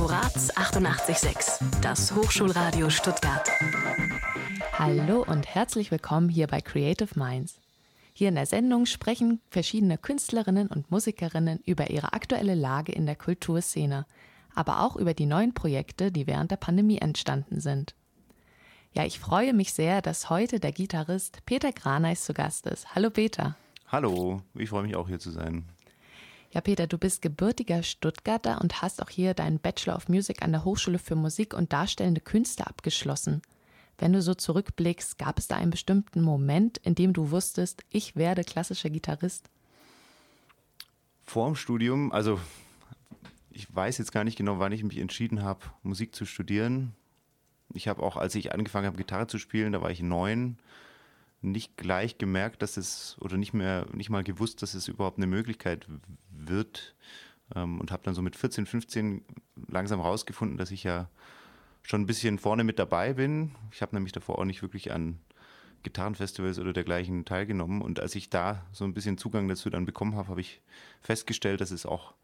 Horaz 88.6, das Hochschulradio Stuttgart. Hallo und herzlich willkommen hier bei Creative Minds. Hier in der Sendung sprechen verschiedene Künstlerinnen und Musikerinnen über ihre aktuelle Lage in der Kulturszene, aber auch über die neuen Projekte, die während der Pandemie entstanden sind. Ja, ich freue mich sehr, dass heute der Gitarrist Peter Graneis zu Gast ist. Hallo Peter. Hallo, ich freue mich auch hier zu sein. Ja, Peter, du bist gebürtiger Stuttgarter und hast auch hier deinen Bachelor of Music an der Hochschule für Musik und Darstellende Künste abgeschlossen. Wenn du so zurückblickst, gab es da einen bestimmten Moment, in dem du wusstest, ich werde klassischer Gitarrist? Vor dem Studium, also ich weiß jetzt gar nicht genau, wann ich mich entschieden habe, Musik zu studieren. Ich habe auch, als ich angefangen habe, Gitarre zu spielen, da war ich neun, nicht gleich gemerkt, dass es oder nicht mehr, nicht mal gewusst, dass es überhaupt eine Möglichkeit wird. Ähm, und habe dann so mit 14, 15 langsam rausgefunden, dass ich ja schon ein bisschen vorne mit dabei bin. Ich habe nämlich davor auch nicht wirklich an Gitarrenfestivals oder dergleichen teilgenommen. Und als ich da so ein bisschen Zugang dazu dann bekommen habe, habe ich festgestellt, dass es auch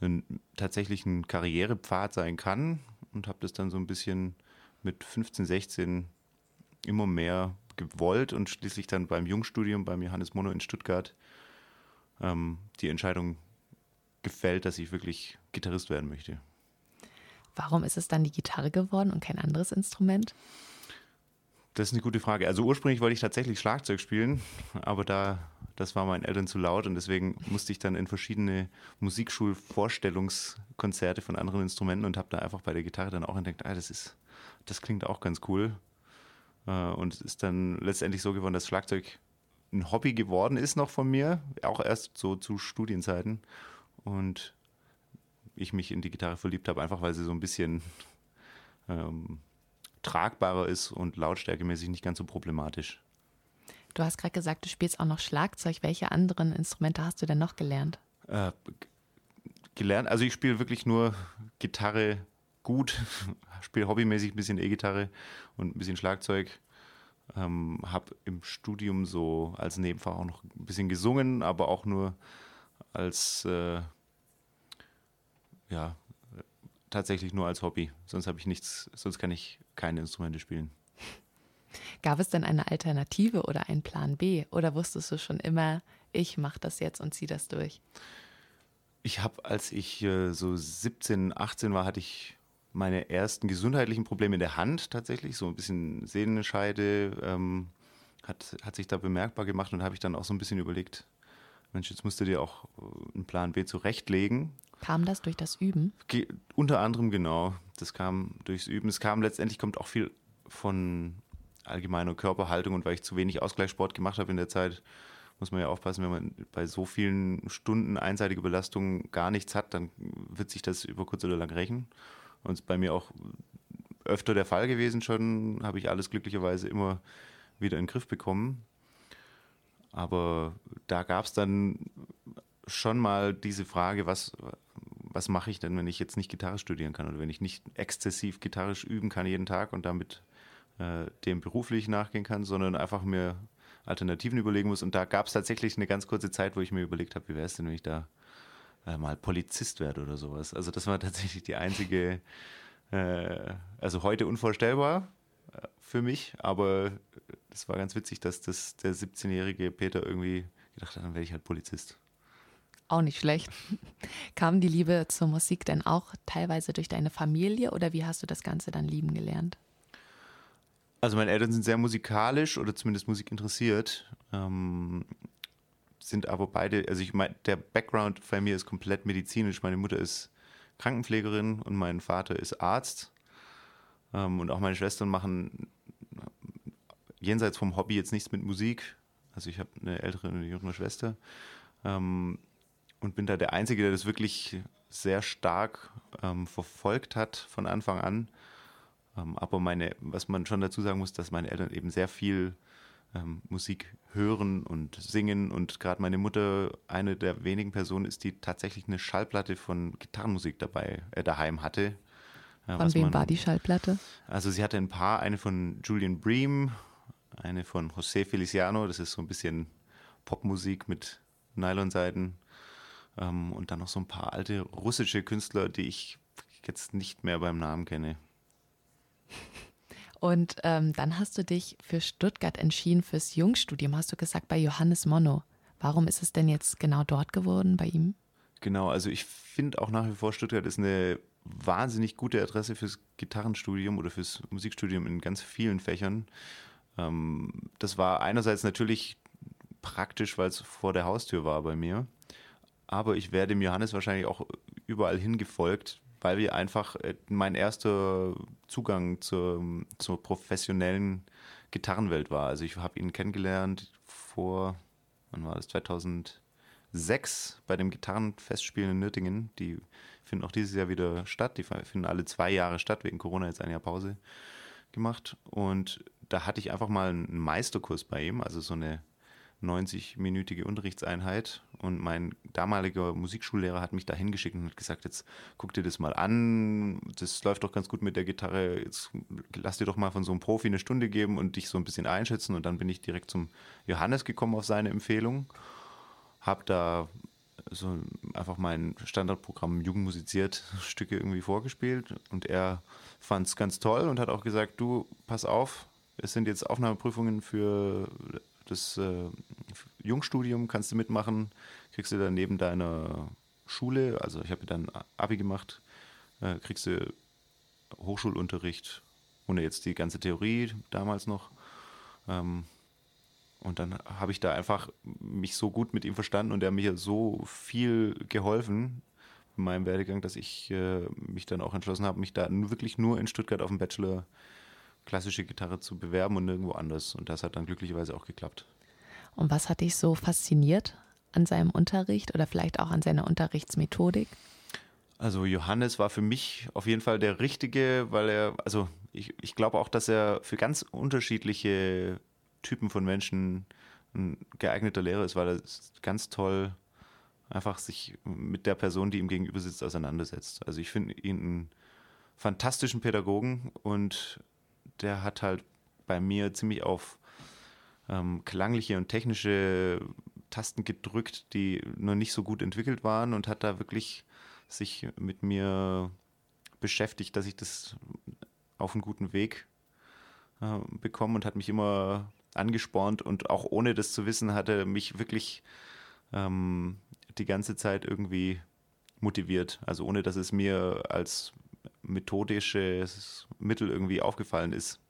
ein, tatsächlich ein Karrierepfad sein kann und habe das dann so ein bisschen mit 15, 16 immer mehr gewollt und schließlich dann beim Jungstudium beim Johannes Mono in Stuttgart ähm, die Entscheidung gefällt, dass ich wirklich Gitarrist werden möchte. Warum ist es dann die Gitarre geworden und kein anderes Instrument? Das ist eine gute Frage. Also ursprünglich wollte ich tatsächlich Schlagzeug spielen, aber da das war meinen Eltern zu laut und deswegen musste ich dann in verschiedene Musikschulvorstellungskonzerte von anderen Instrumenten und habe da einfach bei der Gitarre dann auch entdeckt, ah, das ist, das klingt auch ganz cool. Äh, und es ist dann letztendlich so geworden, dass Schlagzeug ein Hobby geworden ist noch von mir, auch erst so zu Studienzeiten. Und ich mich in die Gitarre verliebt habe, einfach weil sie so ein bisschen ähm, tragbarer ist und lautstärkemäßig nicht ganz so problematisch. Du hast gerade gesagt, du spielst auch noch Schlagzeug. Welche anderen Instrumente hast du denn noch gelernt? Äh, gelernt, also ich spiele wirklich nur Gitarre gut, spiele hobbymäßig ein bisschen E-Gitarre und ein bisschen Schlagzeug. Ähm, habe im Studium so als Nebenfach auch noch ein bisschen gesungen, aber auch nur als äh, ja tatsächlich nur als Hobby. Sonst habe ich nichts, sonst kann ich keine Instrumente spielen. Gab es denn eine Alternative oder einen Plan B? Oder wusstest du schon immer, ich mache das jetzt und ziehe das durch? Ich habe, als ich äh, so 17, 18 war, hatte ich meine ersten gesundheitlichen Probleme in der Hand tatsächlich, so ein bisschen Sehnenscheide ähm, hat, hat sich da bemerkbar gemacht und habe ich dann auch so ein bisschen überlegt, Mensch, jetzt musst du dir auch äh, einen Plan B zurechtlegen. Kam das durch das Üben? Ge unter anderem genau, das kam durchs Üben. Es kam letztendlich, kommt auch viel von allgemeiner Körperhaltung und weil ich zu wenig Ausgleichssport gemacht habe in der Zeit, muss man ja aufpassen, wenn man bei so vielen Stunden einseitige Belastung gar nichts hat, dann wird sich das über kurz oder lang rächen. Und es ist bei mir auch öfter der Fall gewesen schon, habe ich alles glücklicherweise immer wieder in den Griff bekommen. Aber da gab es dann schon mal diese Frage, was, was mache ich denn, wenn ich jetzt nicht Gitarre studieren kann oder wenn ich nicht exzessiv gitarrisch üben kann jeden Tag und damit äh, dem beruflich nachgehen kann, sondern einfach mir Alternativen überlegen muss. Und da gab es tatsächlich eine ganz kurze Zeit, wo ich mir überlegt habe, wie wäre es denn, wenn ich da mal Polizist werde oder sowas. Also das war tatsächlich die einzige, äh, also heute unvorstellbar äh, für mich, aber das war ganz witzig, dass das der 17-jährige Peter irgendwie gedacht hat, dann werde ich halt Polizist. Auch nicht schlecht. Kam die Liebe zur Musik denn auch teilweise durch deine Familie oder wie hast du das Ganze dann lieben gelernt? Also meine Eltern sind sehr musikalisch oder zumindest musikinteressiert, ähm, sind aber beide, also ich meine, der Background bei mir ist komplett medizinisch. Meine Mutter ist Krankenpflegerin und mein Vater ist Arzt. Ähm, und auch meine Schwestern machen jenseits vom Hobby jetzt nichts mit Musik. Also ich habe eine ältere und eine jüngere Schwester. Ähm, und bin da der Einzige, der das wirklich sehr stark ähm, verfolgt hat von Anfang an. Ähm, aber meine, was man schon dazu sagen muss, dass meine Eltern eben sehr viel ähm, Musik hören und singen und gerade meine Mutter eine der wenigen Personen ist, die tatsächlich eine Schallplatte von Gitarrenmusik dabei äh, daheim hatte. Äh, von wem man, war die Schallplatte? Also sie hatte ein paar, eine von Julian Bream, eine von José Feliciano, das ist so ein bisschen Popmusik mit Nylonseiten ähm, und dann noch so ein paar alte russische Künstler, die ich jetzt nicht mehr beim Namen kenne. Und ähm, dann hast du dich für Stuttgart entschieden, fürs Jungstudium, hast du gesagt, bei Johannes Monno. Warum ist es denn jetzt genau dort geworden bei ihm? Genau, also ich finde auch nach wie vor, Stuttgart ist eine wahnsinnig gute Adresse fürs Gitarrenstudium oder fürs Musikstudium in ganz vielen Fächern. Ähm, das war einerseits natürlich praktisch, weil es vor der Haustür war bei mir. Aber ich werde dem Johannes wahrscheinlich auch überall hingefolgt, weil wir einfach äh, mein erster Zugang zur, zur professionellen Gitarrenwelt war. Also ich habe ihn kennengelernt vor, wann war das, 2006 bei dem Gitarrenfestspielen in Nürtingen. Die finden auch dieses Jahr wieder statt. Die finden alle zwei Jahre statt, wegen Corona jetzt ein Jahr Pause gemacht. Und da hatte ich einfach mal einen Meisterkurs bei ihm, also so eine 90-minütige Unterrichtseinheit. Und mein damaliger Musikschullehrer hat mich da hingeschickt und hat gesagt, jetzt guck dir das mal an, das läuft doch ganz gut mit der Gitarre, jetzt lass dir doch mal von so einem Profi eine Stunde geben und dich so ein bisschen einschätzen. Und dann bin ich direkt zum Johannes gekommen auf seine Empfehlung, habe da so einfach mein Standardprogramm Jugend musiziert Stücke irgendwie vorgespielt. Und er fand es ganz toll und hat auch gesagt, du, pass auf, es sind jetzt Aufnahmeprüfungen für das äh, Jungstudium, kannst du mitmachen, kriegst du dann neben deiner Schule, also ich habe dann Abi gemacht, äh, kriegst du Hochschulunterricht, ohne jetzt die ganze Theorie damals noch. Ähm, und dann habe ich da einfach mich so gut mit ihm verstanden und er hat mir so viel geholfen in meinem Werdegang, dass ich äh, mich dann auch entschlossen habe, mich da wirklich nur in Stuttgart auf dem Bachelor klassische Gitarre zu bewerben und nirgendwo anders. Und das hat dann glücklicherweise auch geklappt. Und was hat dich so fasziniert an seinem Unterricht oder vielleicht auch an seiner Unterrichtsmethodik? Also Johannes war für mich auf jeden Fall der Richtige, weil er, also ich, ich glaube auch, dass er für ganz unterschiedliche Typen von Menschen ein geeigneter Lehrer ist, weil er ganz toll einfach sich mit der Person, die ihm gegenüber sitzt, auseinandersetzt. Also ich finde ihn einen fantastischen Pädagogen und der hat halt bei mir ziemlich auf ähm, klangliche und technische Tasten gedrückt, die noch nicht so gut entwickelt waren und hat da wirklich sich mit mir beschäftigt, dass ich das auf einen guten Weg äh, bekomme und hat mich immer angespornt und auch ohne das zu wissen, hat er mich wirklich ähm, die ganze Zeit irgendwie motiviert. Also ohne dass es mir als methodisches Mittel irgendwie aufgefallen ist,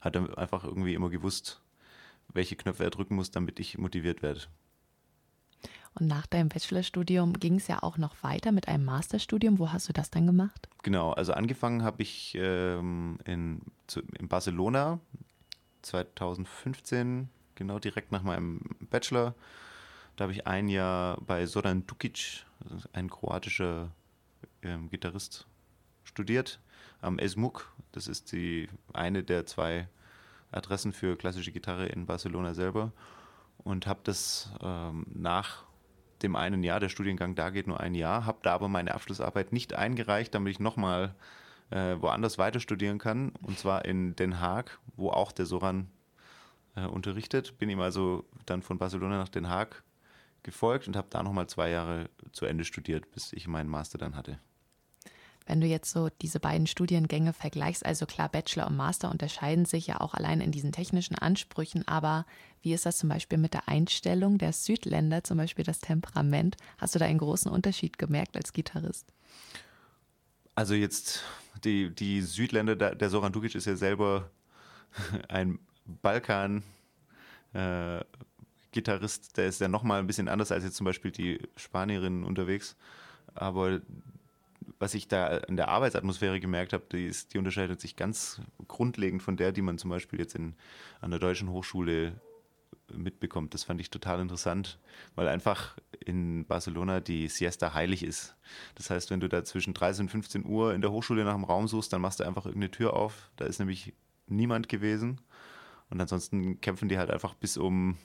hat er einfach irgendwie immer gewusst, welche Knöpfe er drücken muss, damit ich motiviert werde. Und nach deinem Bachelorstudium ging es ja auch noch weiter mit einem Masterstudium. Wo hast du das dann gemacht? Genau, also angefangen habe ich ähm, in, zu, in Barcelona 2015, genau direkt nach meinem Bachelor. Da habe ich ein Jahr bei Sodan Dukic, ein kroatischer ähm, Gitarrist, studiert am ESMUC. Das ist die eine der zwei Adressen für klassische Gitarre in Barcelona selber und habe das ähm, nach dem einen Jahr, der Studiengang da geht nur ein Jahr, habe da aber meine Abschlussarbeit nicht eingereicht, damit ich nochmal äh, woanders weiter studieren kann und zwar in Den Haag, wo auch der Soran äh, unterrichtet. Bin ihm also dann von Barcelona nach Den Haag gefolgt und habe da nochmal zwei Jahre zu Ende studiert, bis ich meinen Master dann hatte. Wenn du jetzt so diese beiden Studiengänge vergleichst, also klar, Bachelor und Master unterscheiden sich ja auch allein in diesen technischen Ansprüchen, aber wie ist das zum Beispiel mit der Einstellung der Südländer, zum Beispiel das Temperament? Hast du da einen großen Unterschied gemerkt als Gitarrist? Also jetzt, die, die Südländer, der Soran Dukic ist ja selber ein Balkan- äh, Gitarrist, der ist ja nochmal ein bisschen anders als jetzt zum Beispiel die Spanierinnen unterwegs. Aber was ich da in der Arbeitsatmosphäre gemerkt habe, die, ist, die unterscheidet sich ganz grundlegend von der, die man zum Beispiel jetzt in, an der Deutschen Hochschule mitbekommt. Das fand ich total interessant, weil einfach in Barcelona die Siesta heilig ist. Das heißt, wenn du da zwischen 13 und 15 Uhr in der Hochschule nach einem Raum suchst, dann machst du einfach irgendeine Tür auf. Da ist nämlich niemand gewesen. Und ansonsten kämpfen die halt einfach bis um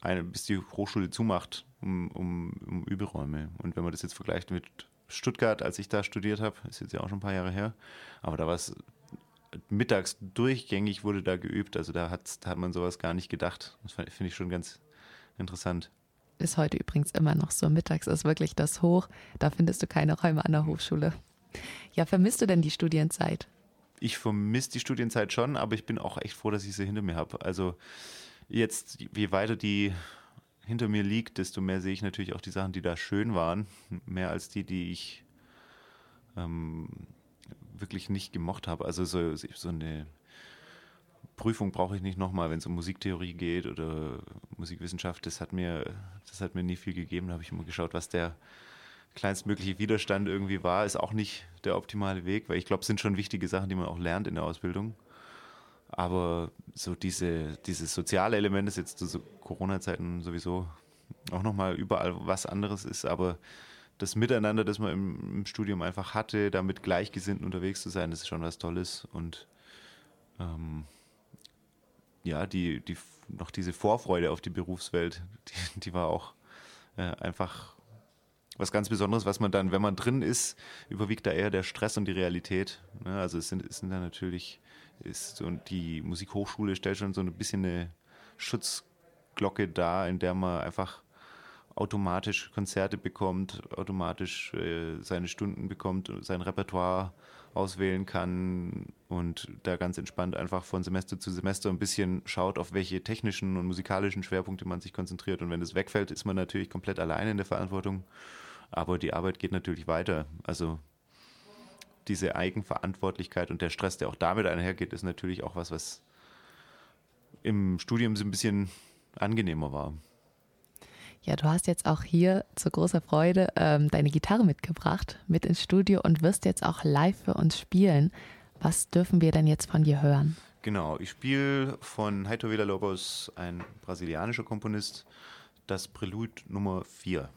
eine, bis die Hochschule zumacht, um, um, um Überräume. Und wenn man das jetzt vergleicht mit Stuttgart, als ich da studiert habe, ist jetzt ja auch schon ein paar Jahre her, aber da war es mittags durchgängig wurde da geübt, also da hat, da hat man sowas gar nicht gedacht. Das finde ich schon ganz interessant. Ist heute übrigens immer noch so. Mittags ist wirklich das Hoch. Da findest du keine Räume an der Hochschule. Ja, vermisst du denn die Studienzeit? Ich vermisse die Studienzeit schon, aber ich bin auch echt froh, dass ich sie hinter mir habe. Also jetzt, je weiter die hinter mir liegt, desto mehr sehe ich natürlich auch die Sachen, die da schön waren, mehr als die, die ich ähm, wirklich nicht gemocht habe. Also so, so eine Prüfung brauche ich nicht nochmal, wenn es um Musiktheorie geht oder Musikwissenschaft. Das hat mir, das hat mir nie viel gegeben. Da habe ich immer geschaut, was der kleinstmögliche Widerstand irgendwie war. Ist auch nicht der optimale Weg, weil ich glaube, es sind schon wichtige Sachen, die man auch lernt in der Ausbildung. Aber so diese, dieses soziale Element ist jetzt zu Corona-Zeiten sowieso auch nochmal überall was anderes ist, aber das Miteinander, das man im, im, Studium einfach hatte, da mit Gleichgesinnten unterwegs zu sein, das ist schon was Tolles. Und ähm, ja, die, die, noch diese Vorfreude auf die Berufswelt, die, die war auch äh, einfach was ganz Besonderes, was man dann, wenn man drin ist, überwiegt da eher der Stress und die Realität. Ne? Also es sind, es sind da natürlich ist und die Musikhochschule stellt schon so ein bisschen eine Schutzglocke dar, in der man einfach automatisch Konzerte bekommt, automatisch äh, seine Stunden bekommt, sein Repertoire auswählen kann und da ganz entspannt einfach von Semester zu Semester ein bisschen schaut, auf welche technischen und musikalischen Schwerpunkte man sich konzentriert. Und wenn das wegfällt, ist man natürlich komplett alleine in der Verantwortung. Aber die Arbeit geht natürlich weiter. Also diese Eigenverantwortlichkeit und der Stress, der auch damit einhergeht, ist natürlich auch was, was im Studium so ein bisschen angenehmer war. Ja, du hast jetzt auch hier zu großer Freude ähm, deine Gitarre mitgebracht, mit ins Studio und wirst jetzt auch live für uns spielen. Was dürfen wir denn jetzt von dir hören? Genau, ich spiele von Heito Villa-Lobos, ein brasilianischer Komponist, das Prelude Nummer 4.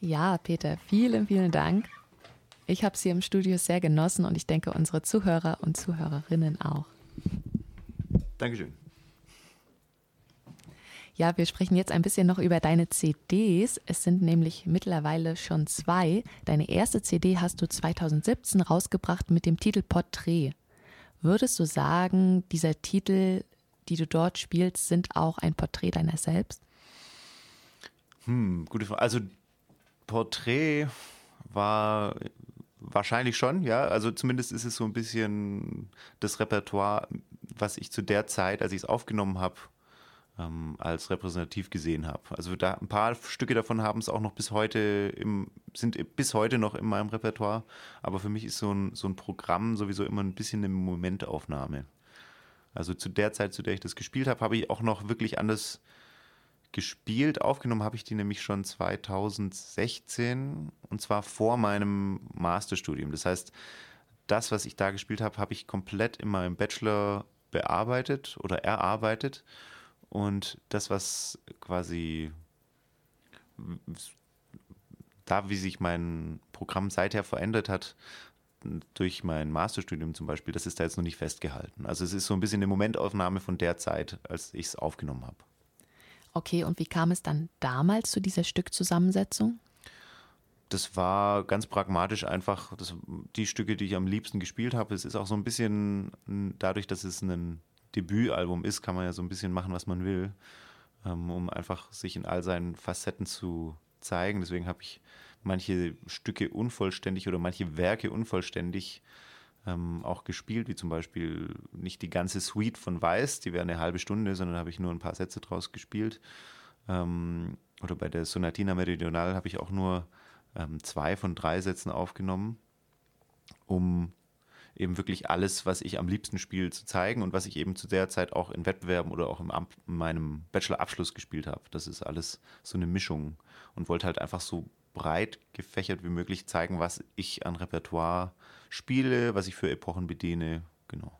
Ja, Peter, vielen, vielen Dank. Ich habe es hier im Studio sehr genossen und ich denke, unsere Zuhörer und Zuhörerinnen auch. Dankeschön. Ja, wir sprechen jetzt ein bisschen noch über deine CDs. Es sind nämlich mittlerweile schon zwei. Deine erste CD hast du 2017 rausgebracht mit dem Titel Porträt. Würdest du sagen, dieser Titel, die du dort spielst, sind auch ein Porträt deiner selbst? Hm, gute Frage. Also Porträt war wahrscheinlich schon, ja. Also zumindest ist es so ein bisschen das Repertoire, was ich zu der Zeit, als ich es aufgenommen habe, ähm, als repräsentativ gesehen habe. Also da ein paar Stücke davon haben es auch noch bis heute im, sind bis heute noch in meinem Repertoire. Aber für mich ist so ein, so ein Programm sowieso immer ein bisschen eine Momentaufnahme. Also zu der Zeit, zu der ich das gespielt habe, habe ich auch noch wirklich anders gespielt. Aufgenommen habe ich die nämlich schon 2016 und zwar vor meinem Masterstudium. Das heißt, das, was ich da gespielt habe, habe ich komplett in meinem Bachelor bearbeitet oder erarbeitet und das, was quasi da, wie sich mein Programm seither verändert hat, durch mein Masterstudium zum Beispiel, das ist da jetzt noch nicht festgehalten. Also es ist so ein bisschen eine Momentaufnahme von der Zeit, als ich es aufgenommen habe. Okay, und wie kam es dann damals zu dieser Stückzusammensetzung? Das war ganz pragmatisch einfach das, die Stücke, die ich am liebsten gespielt habe. Es ist auch so ein bisschen dadurch, dass es ein Debütalbum ist, kann man ja so ein bisschen machen, was man will, ähm, um einfach sich in all seinen Facetten zu zeigen. Deswegen habe ich manche Stücke unvollständig oder manche Werke unvollständig ähm, auch gespielt, wie zum Beispiel nicht die ganze Suite von Weiß, die wäre eine halbe Stunde, sondern habe ich nur ein paar Sätze draus gespielt. Ähm, oder bei der Sonatina Meridional habe ich auch nur ähm, zwei von drei Sätzen aufgenommen, um eben wirklich alles, was ich am liebsten spiele, zu zeigen und was ich eben zu der Zeit auch in Wettbewerben oder auch in meinem Bachelor-Abschluss gespielt habe. Das ist alles so eine Mischung und wollte halt einfach so breit gefächert wie möglich zeigen, was ich an Repertoire spiele, was ich für Epochen bediene. Genau.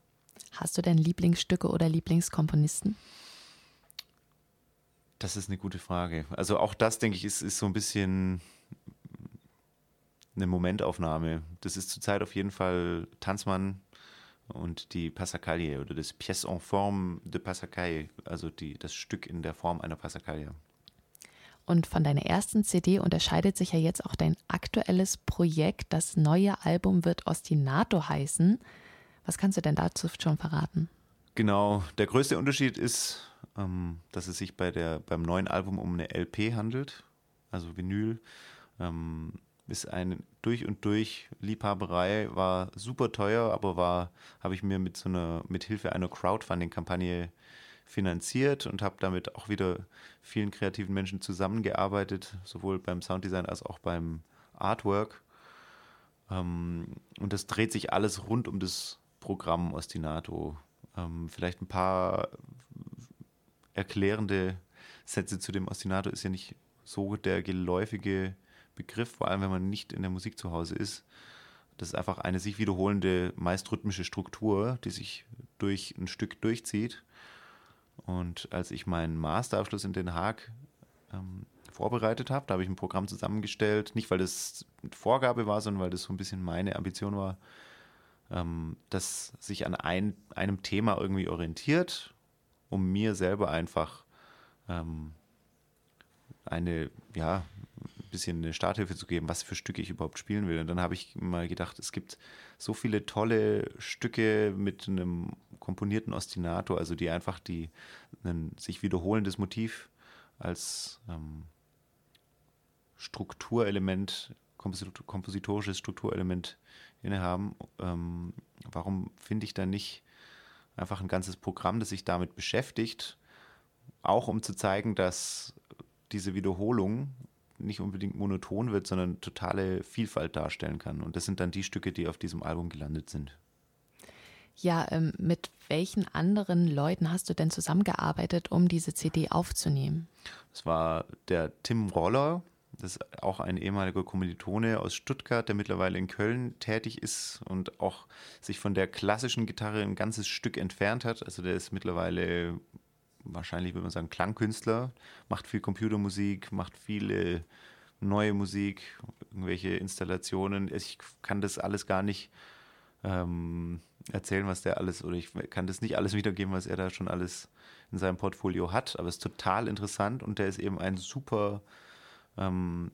Hast du denn Lieblingsstücke oder Lieblingskomponisten? Das ist eine gute Frage. Also auch das, denke ich, ist, ist so ein bisschen eine Momentaufnahme. Das ist zurzeit auf jeden Fall Tanzmann und die Passacaglie oder das Pièce en forme de Passacaglie, also die, das Stück in der Form einer Passacaglie. Und von deiner ersten CD unterscheidet sich ja jetzt auch dein aktuelles Projekt. Das neue Album wird Ostinato heißen. Was kannst du denn dazu schon verraten? Genau, der größte Unterschied ist, ähm, dass es sich bei der, beim neuen Album um eine LP handelt, also Vinyl. Ähm, ist eine durch und durch Liebhaberei, war super teuer, aber war, habe ich mir mit so einer, mit Hilfe einer Crowdfunding-Kampagne finanziert und habe damit auch wieder vielen kreativen Menschen zusammengearbeitet, sowohl beim Sounddesign als auch beim Artwork. Ähm, und das dreht sich alles rund um das Programm Ostinato. Ähm, vielleicht ein paar erklärende Sätze zu dem Ostinato ist ja nicht so der geläufige Begriff, vor allem wenn man nicht in der Musik zu Hause ist. Das ist einfach eine sich wiederholende, meist rhythmische Struktur, die sich durch ein Stück durchzieht. Und als ich meinen Masterabschluss in Den Haag ähm, vorbereitet habe, da habe ich ein Programm zusammengestellt, nicht weil das Vorgabe war, sondern weil das so ein bisschen meine Ambition war, ähm, das sich an ein, einem Thema irgendwie orientiert, um mir selber einfach ähm, eine, ja, bisschen eine Starthilfe zu geben, was für Stücke ich überhaupt spielen will. Und dann habe ich mal gedacht, es gibt so viele tolle Stücke mit einem komponierten Ostinato, also die einfach die ein sich wiederholendes Motiv als ähm, Strukturelement, kompositorisches Strukturelement innehaben. Ähm, warum finde ich da nicht einfach ein ganzes Programm, das sich damit beschäftigt, auch um zu zeigen, dass diese Wiederholung nicht unbedingt monoton wird, sondern totale Vielfalt darstellen kann. Und das sind dann die Stücke, die auf diesem Album gelandet sind. Ja, ähm, mit welchen anderen Leuten hast du denn zusammengearbeitet, um diese CD aufzunehmen? Das war der Tim Roller, das ist auch ein ehemaliger Kommilitone aus Stuttgart, der mittlerweile in Köln tätig ist und auch sich von der klassischen Gitarre ein ganzes Stück entfernt hat. Also der ist mittlerweile wahrscheinlich würde man sagen Klangkünstler, macht viel Computermusik, macht viele neue Musik, irgendwelche Installationen. Ich kann das alles gar nicht ähm, erzählen, was der alles, oder ich kann das nicht alles wiedergeben, was er da schon alles in seinem Portfolio hat, aber es ist total interessant und der ist eben ein super ähm,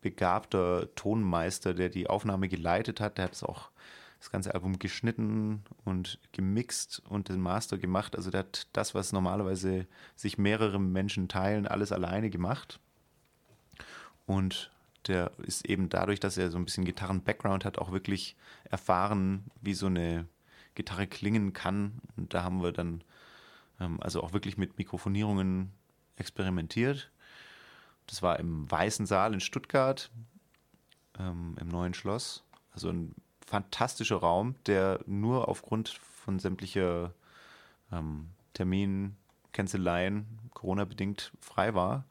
begabter Tonmeister, der die Aufnahme geleitet hat. Der hat es auch das ganze Album geschnitten und gemixt und den Master gemacht. Also der hat das, was normalerweise sich mehrere Menschen teilen, alles alleine gemacht. Und der ist eben dadurch, dass er so ein bisschen Gitarren-Background hat, auch wirklich erfahren, wie so eine Gitarre klingen kann. Und da haben wir dann ähm, also auch wirklich mit Mikrofonierungen experimentiert. Das war im Weißen Saal in Stuttgart, ähm, im neuen Schloss. Also ein fantastischer Raum, der nur aufgrund von sämtlicher ähm, Termincanceleien, Corona-bedingt frei war.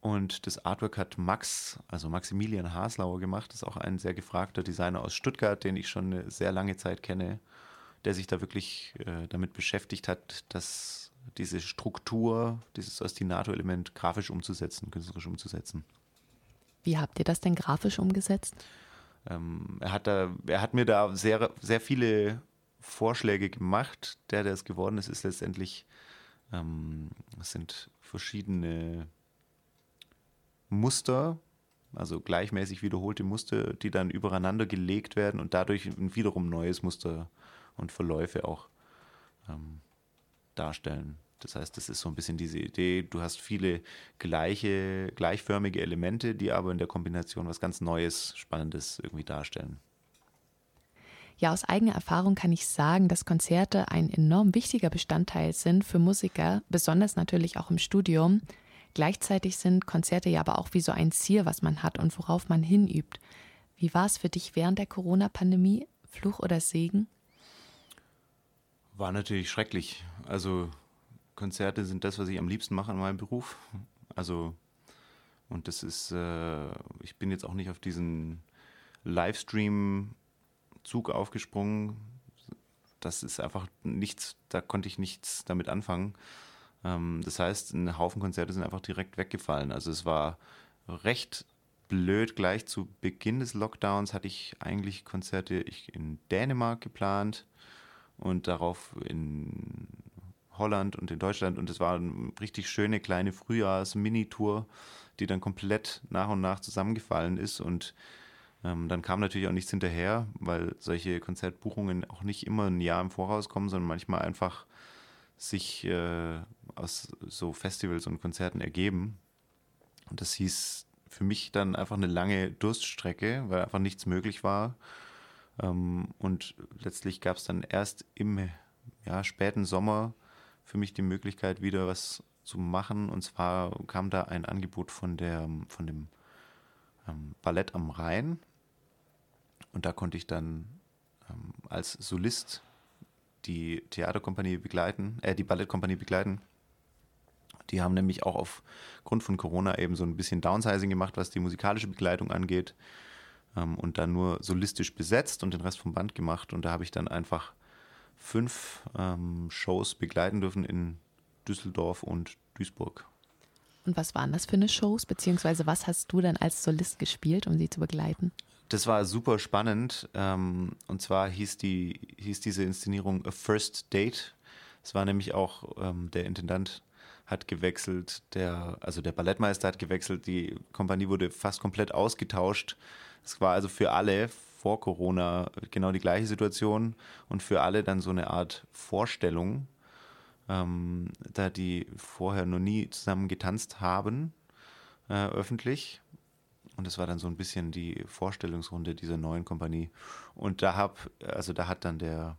Und das Artwork hat Max, also Maximilian Haslauer gemacht. Das ist auch ein sehr gefragter Designer aus Stuttgart, den ich schon eine sehr lange Zeit kenne, der sich da wirklich äh, damit beschäftigt hat, dass diese Struktur, dieses Ostinato-Element grafisch umzusetzen, künstlerisch umzusetzen. Wie habt ihr das denn grafisch umgesetzt? Ähm, er, hat da, er hat mir da sehr, sehr viele Vorschläge gemacht. Der, der es geworden ist, ist letztendlich, ähm, es sind verschiedene Muster, also gleichmäßig wiederholte Muster, die dann übereinander gelegt werden und dadurch wiederum neues Muster und Verläufe auch ähm, darstellen. Das heißt, das ist so ein bisschen diese Idee, du hast viele gleiche, gleichförmige Elemente, die aber in der Kombination was ganz Neues, Spannendes irgendwie darstellen. Ja, aus eigener Erfahrung kann ich sagen, dass Konzerte ein enorm wichtiger Bestandteil sind für Musiker, besonders natürlich auch im Studium. Gleichzeitig sind Konzerte ja aber auch wie so ein Ziel, was man hat und worauf man hinübt. Wie war es für dich während der Corona-Pandemie? Fluch oder Segen? War natürlich schrecklich. Also Konzerte sind das, was ich am liebsten mache in meinem Beruf. Also und das ist, äh, ich bin jetzt auch nicht auf diesen Livestream-Zug aufgesprungen. Das ist einfach nichts, da konnte ich nichts damit anfangen. Ähm, das heißt, ein Haufen Konzerte sind einfach direkt weggefallen. Also es war recht blöd. Gleich zu Beginn des Lockdowns hatte ich eigentlich Konzerte in Dänemark geplant und darauf in Holland und in Deutschland. Und es war eine richtig schöne kleine Frühjahrs-Mini-Tour, die dann komplett nach und nach zusammengefallen ist. Und ähm, dann kam natürlich auch nichts hinterher, weil solche Konzertbuchungen auch nicht immer ein Jahr im Voraus kommen, sondern manchmal einfach sich äh, aus so Festivals und Konzerten ergeben. Und das hieß für mich dann einfach eine lange Durststrecke, weil einfach nichts möglich war. Ähm, und letztlich gab es dann erst im ja, späten Sommer für mich die Möglichkeit, wieder was zu machen. Und zwar kam da ein Angebot von, der, von dem ähm, Ballett am Rhein. Und da konnte ich dann ähm, als Solist die Theaterkompanie begleiten, äh, die Ballettkompanie begleiten. Die haben nämlich auch aufgrund von Corona eben so ein bisschen Downsizing gemacht, was die musikalische Begleitung angeht. Ähm, und dann nur solistisch besetzt und den Rest vom Band gemacht. Und da habe ich dann einfach fünf ähm, Shows begleiten dürfen in Düsseldorf und Duisburg. Und was waren das für eine Shows, beziehungsweise was hast du dann als Solist gespielt, um sie zu begleiten? Das war super spannend. Ähm, und zwar hieß, die, hieß diese Inszenierung A First Date. Es war nämlich auch, ähm, der Intendant hat gewechselt, der, also der Ballettmeister hat gewechselt, die Kompanie wurde fast komplett ausgetauscht. Es war also für alle vor Corona genau die gleiche Situation und für alle dann so eine Art Vorstellung, ähm, da die vorher noch nie zusammen getanzt haben, äh, öffentlich. Und das war dann so ein bisschen die Vorstellungsrunde dieser neuen Kompanie. Und da hab, also da hat dann der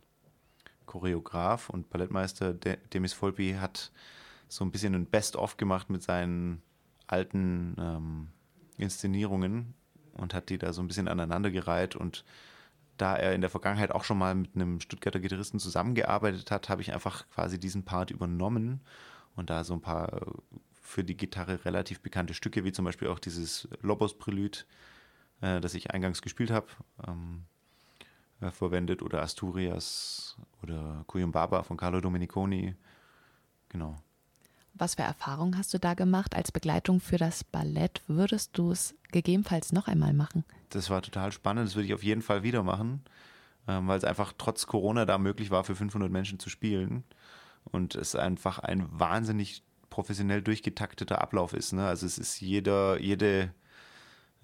Choreograf und Ballettmeister Demis Volpi hat so ein bisschen ein Best-of gemacht mit seinen alten ähm, Inszenierungen und hat die da so ein bisschen aneinandergereiht und da er in der Vergangenheit auch schon mal mit einem Stuttgarter Gitarristen zusammengearbeitet hat, habe ich einfach quasi diesen Part übernommen und da so ein paar für die Gitarre relativ bekannte Stücke, wie zum Beispiel auch dieses Lobos Prelude, äh, das ich eingangs gespielt habe, ähm, äh, verwendet oder Asturias oder Cuyumbaba von Carlo Domeniconi. Genau. Was für Erfahrungen hast du da gemacht als Begleitung für das Ballett? Würdest du es gegebenenfalls noch einmal machen? Das war total spannend. Das würde ich auf jeden Fall wieder machen, ähm, weil es einfach trotz Corona da möglich war, für 500 Menschen zu spielen. Und es einfach ein wahnsinnig professionell durchgetakteter Ablauf ist. Ne? Also es ist jeder, jede,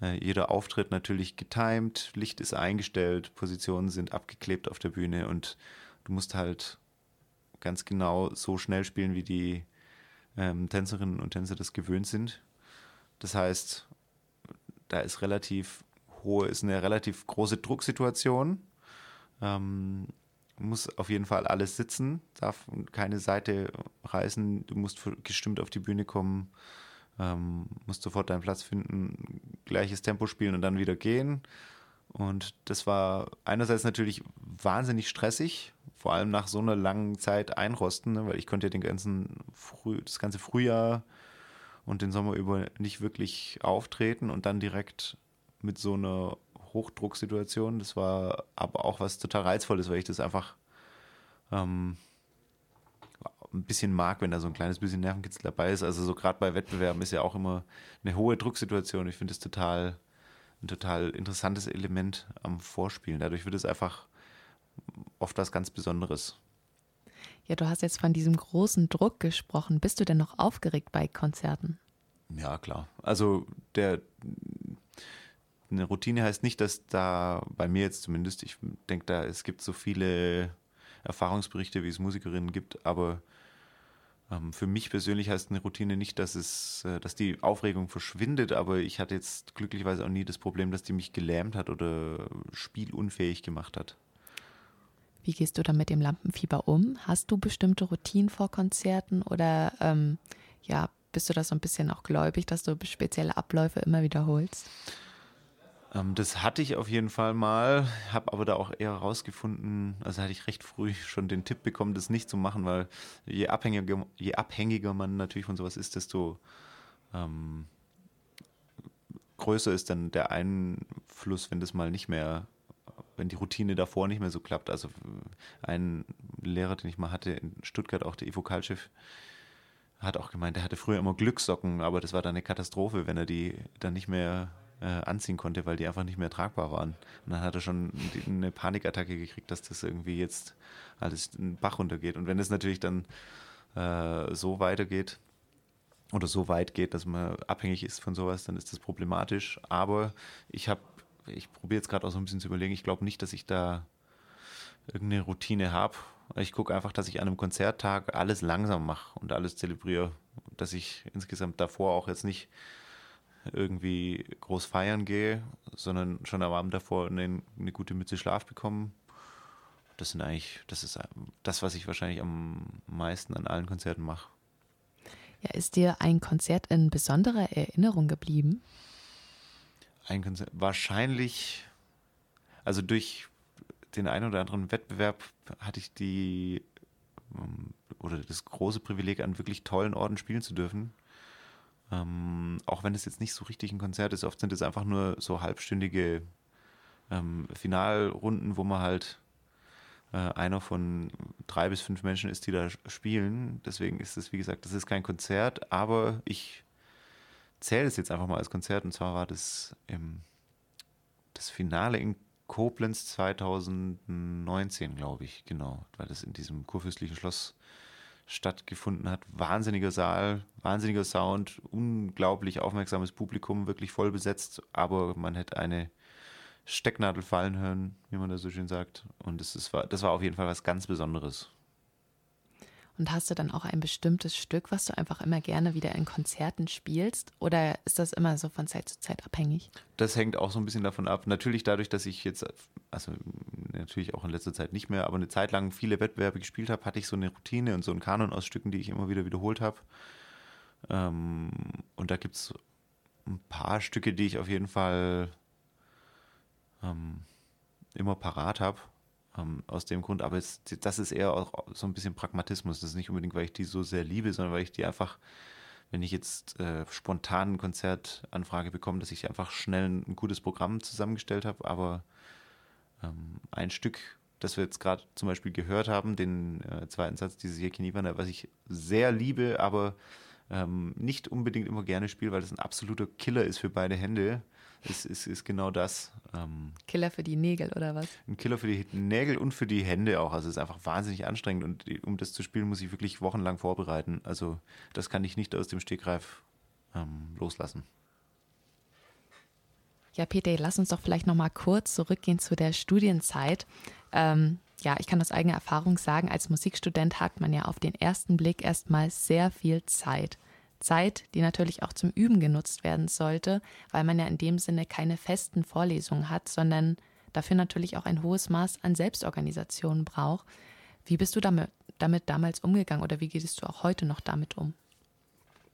äh, jeder Auftritt natürlich getimed, Licht ist eingestellt, Positionen sind abgeklebt auf der Bühne und du musst halt ganz genau so schnell spielen, wie die ähm, Tänzerinnen und Tänzer das gewöhnt sind. Das heißt, da ist relativ hohe, ist eine relativ große Drucksituation. Ähm, muss auf jeden Fall alles sitzen, darf keine Seite reißen, du musst gestimmt auf die Bühne kommen, ähm, musst sofort deinen Platz finden, gleiches Tempo spielen und dann wieder gehen. Und das war einerseits natürlich wahnsinnig stressig, vor allem nach so einer langen Zeit einrosten, ne, weil ich konnte ja den ganzen Früh, das ganze Frühjahr und den Sommer über nicht wirklich auftreten und dann direkt mit so einer Hochdrucksituation. Das war aber auch was total Reizvolles, weil ich das einfach ähm, ein bisschen mag, wenn da so ein kleines bisschen Nervenkitzel dabei ist. Also so gerade bei Wettbewerben ist ja auch immer eine hohe Drucksituation. Ich finde es total ein total interessantes Element am Vorspielen. Dadurch wird es einfach oft was ganz Besonderes. Ja, du hast jetzt von diesem großen Druck gesprochen. Bist du denn noch aufgeregt bei Konzerten? Ja, klar. Also der eine Routine heißt nicht, dass da bei mir jetzt zumindest, ich denke da, es gibt so viele Erfahrungsberichte, wie es Musikerinnen gibt, aber für mich persönlich heißt eine Routine nicht, dass es, äh, dass die Aufregung verschwindet, aber ich hatte jetzt glücklicherweise auch nie das Problem, dass die mich gelähmt hat oder spielunfähig gemacht hat. Wie gehst du dann mit dem Lampenfieber um? Hast du bestimmte Routinen vor Konzerten oder ähm, ja, bist du da so ein bisschen auch gläubig, dass du spezielle Abläufe immer wiederholst? Ähm, das hatte ich auf jeden Fall mal, habe aber da auch eher rausgefunden, also hatte ich recht früh schon den Tipp bekommen, das nicht zu machen, weil je abhängiger, je abhängiger man natürlich von sowas ist, desto ähm, größer ist dann der Einfluss, wenn das mal nicht mehr, wenn die Routine davor nicht mehr so klappt. Also ein Lehrer, den ich mal hatte in Stuttgart, auch der Ivo Kaltschef, hat auch gemeint, er hatte früher immer Glückssocken, aber das war dann eine Katastrophe, wenn er die dann nicht mehr äh, anziehen konnte, weil die einfach nicht mehr tragbar waren. Und dann hat er schon eine Panikattacke gekriegt, dass das irgendwie jetzt alles in den Bach runtergeht. Und wenn es natürlich dann äh, so weitergeht oder so weit geht, dass man abhängig ist von sowas, dann ist das problematisch. Aber ich habe, ich probiere jetzt gerade auch so ein bisschen zu überlegen, ich glaube nicht, dass ich da irgendeine Routine habe. Ich gucke einfach, dass ich an einem Konzerttag alles langsam mache und alles zelebriere. Dass ich insgesamt davor auch jetzt nicht irgendwie groß feiern gehe, sondern schon am Abend davor eine, eine gute Mütze Schlaf bekommen. Das sind eigentlich, das ist das, was ich wahrscheinlich am meisten an allen Konzerten mache. Ja, ist dir ein Konzert in besonderer Erinnerung geblieben? Ein Konzert, wahrscheinlich, also durch den einen oder anderen Wettbewerb hatte ich die ähm, oder das große Privileg, an wirklich tollen Orten spielen zu dürfen. Ähm, auch wenn es jetzt nicht so richtig ein Konzert ist, oft sind es einfach nur so halbstündige ähm, Finalrunden, wo man halt äh, einer von drei bis fünf Menschen ist, die da spielen. Deswegen ist es, wie gesagt, das ist kein Konzert, aber ich zähle es jetzt einfach mal als Konzert. Und zwar war das im, das Finale in Koblenz 2019, glaube ich, genau, weil das in diesem kurfürstlichen Schloss stattgefunden hat. Wahnsinniger Saal, wahnsinniger Sound, unglaublich aufmerksames Publikum, wirklich voll besetzt, aber man hätte eine Stecknadel fallen hören, wie man da so schön sagt. Und das, ist, das war auf jeden Fall was ganz Besonderes. Und hast du dann auch ein bestimmtes Stück, was du einfach immer gerne wieder in Konzerten spielst? Oder ist das immer so von Zeit zu Zeit abhängig? Das hängt auch so ein bisschen davon ab. Natürlich dadurch, dass ich jetzt, also natürlich auch in letzter Zeit nicht mehr, aber eine Zeit lang viele Wettbewerbe gespielt habe, hatte ich so eine Routine und so einen Kanon aus Stücken, die ich immer wieder wiederholt habe. Ähm, und da gibt es ein paar Stücke, die ich auf jeden Fall ähm, immer parat habe ähm, aus dem Grund. Aber es, das ist eher auch so ein bisschen Pragmatismus. Das ist nicht unbedingt, weil ich die so sehr liebe, sondern weil ich die einfach, wenn ich jetzt äh, spontan eine Konzertanfrage bekomme, dass ich einfach schnell ein, ein gutes Programm zusammengestellt habe. Aber ähm, ein Stück, das wir jetzt gerade zum Beispiel gehört haben, den äh, zweiten Satz dieses Jekinivana, was ich sehr liebe, aber ähm, nicht unbedingt immer gerne spiele, weil das ein absoluter Killer ist für beide Hände, ist, ist, ist genau das. Ähm, Killer für die Nägel oder was? Ein Killer für die Nägel und für die Hände auch. Also es ist einfach wahnsinnig anstrengend und um das zu spielen, muss ich wirklich wochenlang vorbereiten. Also das kann ich nicht aus dem Stegreif ähm, loslassen. Ja, Peter, lass uns doch vielleicht noch mal kurz zurückgehen zu der Studienzeit. Ähm, ja, ich kann aus eigener Erfahrung sagen, als Musikstudent hat man ja auf den ersten Blick erstmal sehr viel Zeit. Zeit, die natürlich auch zum Üben genutzt werden sollte, weil man ja in dem Sinne keine festen Vorlesungen hat, sondern dafür natürlich auch ein hohes Maß an Selbstorganisation braucht. Wie bist du damit, damit damals umgegangen oder wie gehst du auch heute noch damit um?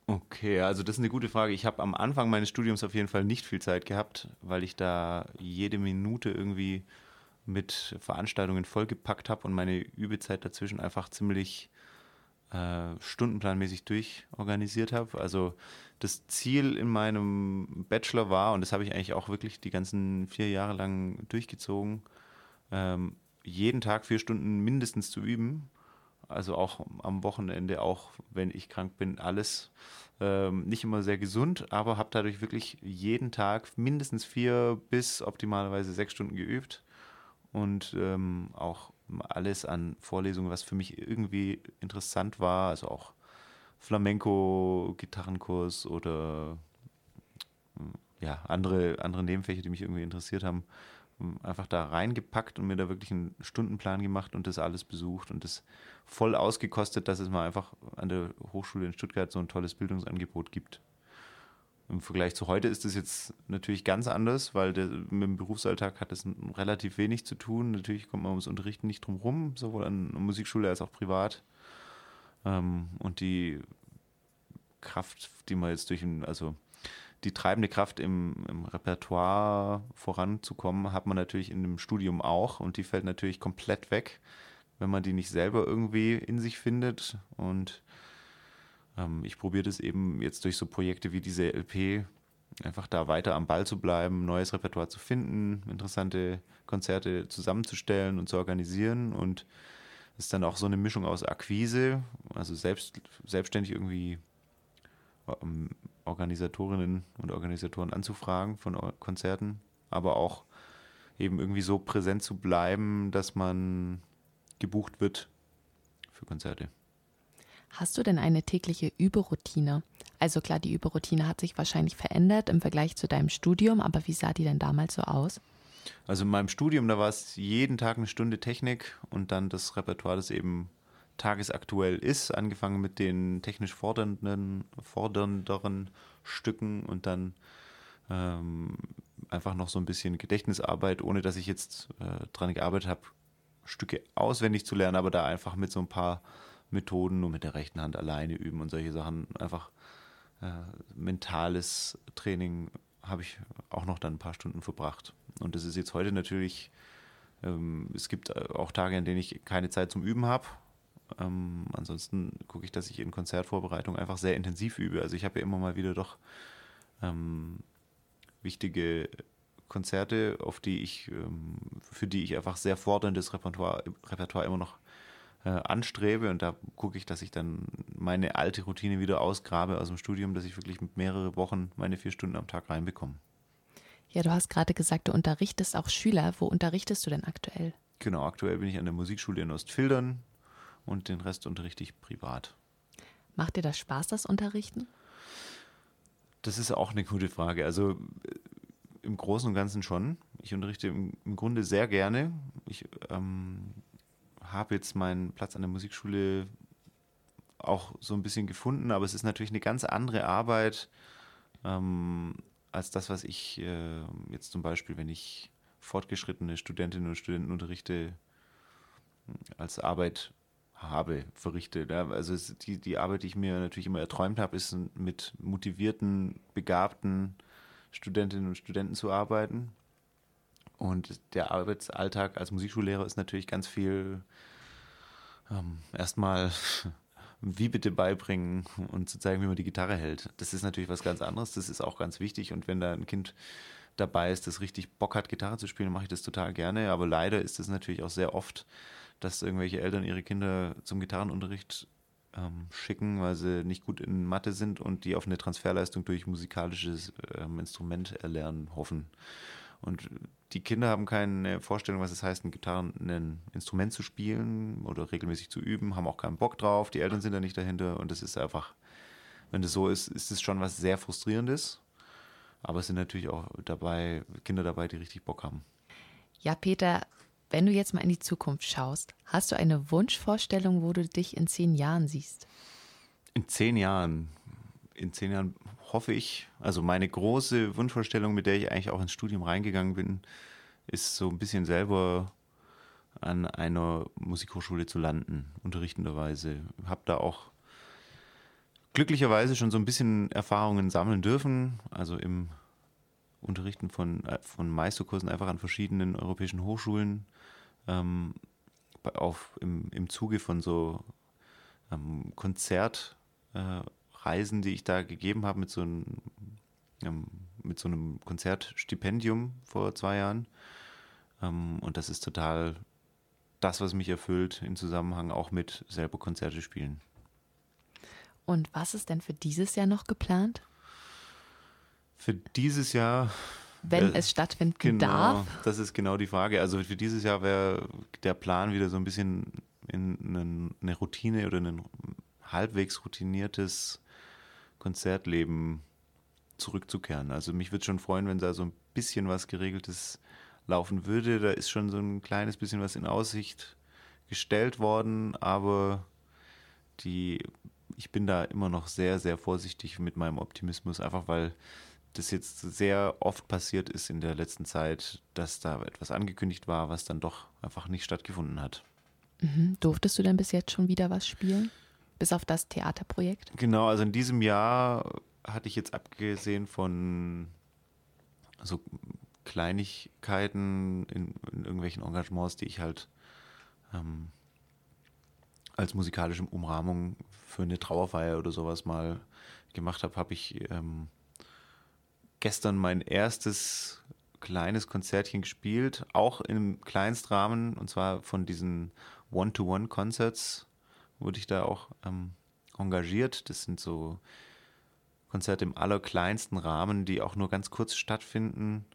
Okay, also das ist eine gute Frage. Ich habe am Anfang meines Studiums auf jeden Fall nicht viel Zeit gehabt, weil ich da jede Minute irgendwie mit Veranstaltungen vollgepackt habe und meine Übezeit dazwischen einfach ziemlich äh, stundenplanmäßig durchorganisiert habe. Also das Ziel in meinem Bachelor war, und das habe ich eigentlich auch wirklich die ganzen vier Jahre lang durchgezogen, ähm, jeden Tag vier Stunden mindestens zu üben. Also auch am Wochenende, auch wenn ich krank bin, alles ähm, nicht immer sehr gesund, aber habe dadurch wirklich jeden Tag mindestens vier bis optimalerweise sechs Stunden geübt und ähm, auch alles an Vorlesungen, was für mich irgendwie interessant war, also auch Flamenco-Gitarrenkurs oder ja, andere, andere Nebenfächer, die mich irgendwie interessiert haben, einfach da reingepackt und mir da wirklich einen Stundenplan gemacht und das alles besucht und das voll ausgekostet, dass es mal einfach an der Hochschule in Stuttgart so ein tolles Bildungsangebot gibt. Im Vergleich zu heute ist das jetzt natürlich ganz anders, weil der, mit dem Berufsalltag hat das relativ wenig zu tun. Natürlich kommt man ums Unterrichten nicht drum rum, sowohl an der Musikschule als auch privat. Ähm, und die Kraft, die man jetzt durch, also die treibende Kraft im, im, Repertoire voranzukommen, hat man natürlich in dem Studium auch und die fällt natürlich komplett weg, wenn man die nicht selber irgendwie in sich findet. Und ähm, ich probiere das eben jetzt durch so Projekte wie diese LP, einfach da weiter am Ball zu bleiben, neues Repertoire zu finden, interessante Konzerte zusammenzustellen und zu organisieren. Und es ist dann auch so eine Mischung aus Akquise, also selbst, selbstständig irgendwie ähm, Organisatorinnen und Organisatoren anzufragen von Konzerten, aber auch eben irgendwie so präsent zu bleiben, dass man gebucht wird für Konzerte. Hast du denn eine tägliche Überroutine? Also klar, die Überroutine hat sich wahrscheinlich verändert im Vergleich zu deinem Studium, aber wie sah die denn damals so aus? Also in meinem Studium, da war es jeden Tag eine Stunde Technik und dann das Repertoire, das eben tagesaktuell ist, angefangen mit den technisch fordernden, fordernderen Stücken und dann ähm, einfach noch so ein bisschen Gedächtnisarbeit, ohne dass ich jetzt äh, dran gearbeitet habe, Stücke auswendig zu lernen, aber da einfach mit so ein paar Methoden nur mit der rechten Hand alleine üben und solche Sachen. Einfach äh, mentales Training habe ich auch noch dann ein paar Stunden verbracht. Und das ist jetzt heute natürlich, ähm, es gibt äh, auch Tage, an denen ich keine Zeit zum Üben habe. Ähm, ansonsten gucke ich, dass ich in Konzertvorbereitung einfach sehr intensiv übe. Also ich habe ja immer mal wieder doch ähm, wichtige Konzerte, auf die ich, ähm, für die ich einfach sehr forderndes Repertoire, Repertoire immer noch äh, anstrebe. Und da gucke ich, dass ich dann meine alte Routine wieder ausgrabe aus dem Studium, dass ich wirklich mit mehrere Wochen meine vier Stunden am Tag reinbekomme. Ja, du hast gerade gesagt, du unterrichtest auch Schüler. Wo unterrichtest du denn aktuell? Genau, aktuell bin ich an der Musikschule in Ostfildern und den Rest unterrichte ich privat. Macht dir das Spaß, das Unterrichten? Das ist auch eine gute Frage. Also äh, im Großen und Ganzen schon. Ich unterrichte im, im Grunde sehr gerne. Ich ähm, habe jetzt meinen Platz an der Musikschule auch so ein bisschen gefunden, aber es ist natürlich eine ganz andere Arbeit ähm, als das, was ich äh, jetzt zum Beispiel, wenn ich fortgeschrittene Studentinnen und Studenten unterrichte, als Arbeit habe, verrichte. Ja? Also es, die, die Arbeit, die ich mir natürlich immer erträumt habe, ist mit motivierten, begabten Studentinnen und Studenten zu arbeiten. Und der Arbeitsalltag als Musikschullehrer ist natürlich ganz viel ähm, erstmal wie bitte beibringen und zu zeigen, wie man die Gitarre hält. Das ist natürlich was ganz anderes, das ist auch ganz wichtig. Und wenn da ein Kind dabei ist, das richtig Bock hat, Gitarre zu spielen, mache ich das total gerne. Aber leider ist es natürlich auch sehr oft, dass irgendwelche Eltern ihre Kinder zum Gitarrenunterricht ähm, schicken, weil sie nicht gut in Mathe sind und die auf eine Transferleistung durch musikalisches ähm, Instrument erlernen hoffen. Und die Kinder haben keine Vorstellung, was es heißt, ein Gitarren, ein Instrument zu spielen oder regelmäßig zu üben, haben auch keinen Bock drauf, die Eltern sind da nicht dahinter und das ist einfach, wenn das so ist, ist es schon was sehr frustrierendes. Aber es sind natürlich auch dabei Kinder dabei, die richtig Bock haben. Ja, Peter, wenn du jetzt mal in die Zukunft schaust, hast du eine Wunschvorstellung, wo du dich in zehn Jahren siehst? In zehn Jahren, in zehn Jahren hoffe ich, also meine große Wunschvorstellung, mit der ich eigentlich auch ins Studium reingegangen bin, ist so ein bisschen selber an einer Musikhochschule zu landen, unterrichtenderweise. Habe da auch glücklicherweise schon so ein bisschen Erfahrungen sammeln dürfen, also im Unterrichten von, äh, von Meisterkursen einfach an verschiedenen europäischen Hochschulen, ähm, auf, im, im Zuge von so ähm, Konzert, äh, Reisen, die ich da gegeben habe mit so einem, ähm, mit so einem Konzertstipendium vor zwei Jahren. Ähm, und das ist total das, was mich erfüllt im Zusammenhang auch mit selber Konzerte spielen. Und was ist denn für dieses Jahr noch geplant? Für dieses Jahr. Wenn äh, es stattfinden genau, darf? Das ist genau die Frage. Also für dieses Jahr wäre der Plan wieder so ein bisschen in eine Routine oder ein halbwegs routiniertes Konzertleben zurückzukehren. Also mich würde schon freuen, wenn da so ein bisschen was Geregeltes laufen würde. Da ist schon so ein kleines bisschen was in Aussicht gestellt worden, aber die, ich bin da immer noch sehr, sehr vorsichtig mit meinem Optimismus, einfach weil das jetzt sehr oft passiert ist in der letzten Zeit, dass da etwas angekündigt war, was dann doch einfach nicht stattgefunden hat. Mhm. Durftest du denn bis jetzt schon wieder was spielen? Bis auf das Theaterprojekt? Genau, also in diesem Jahr hatte ich jetzt abgesehen von so Kleinigkeiten in, in irgendwelchen Engagements, die ich halt ähm, als musikalische Umrahmung für eine Trauerfeier oder sowas mal gemacht habe, habe ich ähm, gestern mein erstes kleines Konzertchen gespielt, auch im Kleinstrahmen, und zwar von diesen One-to-One-Concerts wurde ich da auch ähm, engagiert. Das sind so Konzerte im allerkleinsten Rahmen, die auch nur ganz kurz stattfinden.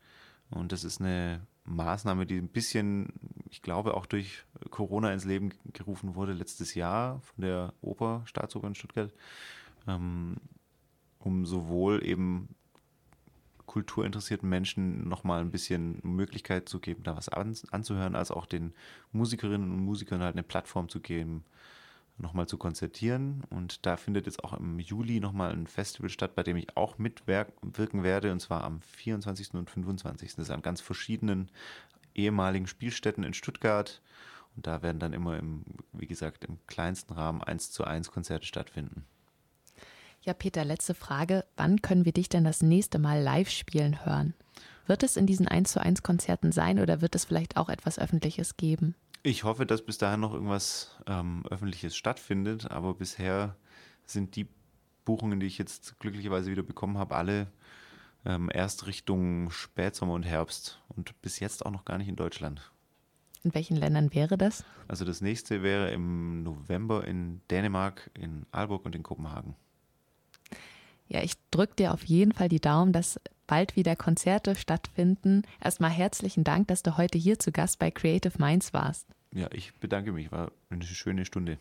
Und das ist eine Maßnahme, die ein bisschen, ich glaube, auch durch Corona ins Leben gerufen wurde letztes Jahr von der Oper, Staatsoper in Stuttgart, ähm, um sowohl eben kulturinteressierten Menschen nochmal ein bisschen Möglichkeit zu geben, da was anzuhören, als auch den Musikerinnen und Musikern halt eine Plattform zu geben, nochmal zu konzertieren. Und da findet jetzt auch im Juli nochmal ein Festival statt, bei dem ich auch mitwirken werde, und zwar am 24. und 25. Das ist an ganz verschiedenen ehemaligen Spielstätten in Stuttgart. Und da werden dann immer im, wie gesagt, im kleinsten Rahmen eins zu eins Konzerte stattfinden. Ja, Peter, letzte Frage. Wann können wir dich denn das nächste Mal live spielen hören? Wird es in diesen 1 zu 1 Konzerten sein oder wird es vielleicht auch etwas Öffentliches geben? Ich hoffe, dass bis dahin noch irgendwas ähm, Öffentliches stattfindet, aber bisher sind die Buchungen, die ich jetzt glücklicherweise wieder bekommen habe, alle ähm, erst Richtung Spätsommer und Herbst und bis jetzt auch noch gar nicht in Deutschland. In welchen Ländern wäre das? Also das nächste wäre im November in Dänemark, in Aalborg und in Kopenhagen. Ja, ich drücke dir auf jeden Fall die Daumen, dass bald wieder Konzerte stattfinden. Erstmal herzlichen Dank, dass du heute hier zu Gast bei Creative Minds warst. Ja, ich bedanke mich. War eine schöne Stunde.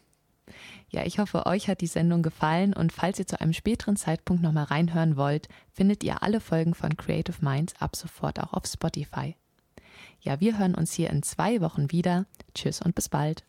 Ja, ich hoffe, euch hat die Sendung gefallen und falls ihr zu einem späteren Zeitpunkt nochmal reinhören wollt, findet ihr alle Folgen von Creative Minds ab sofort auch auf Spotify. Ja, wir hören uns hier in zwei Wochen wieder. Tschüss und bis bald.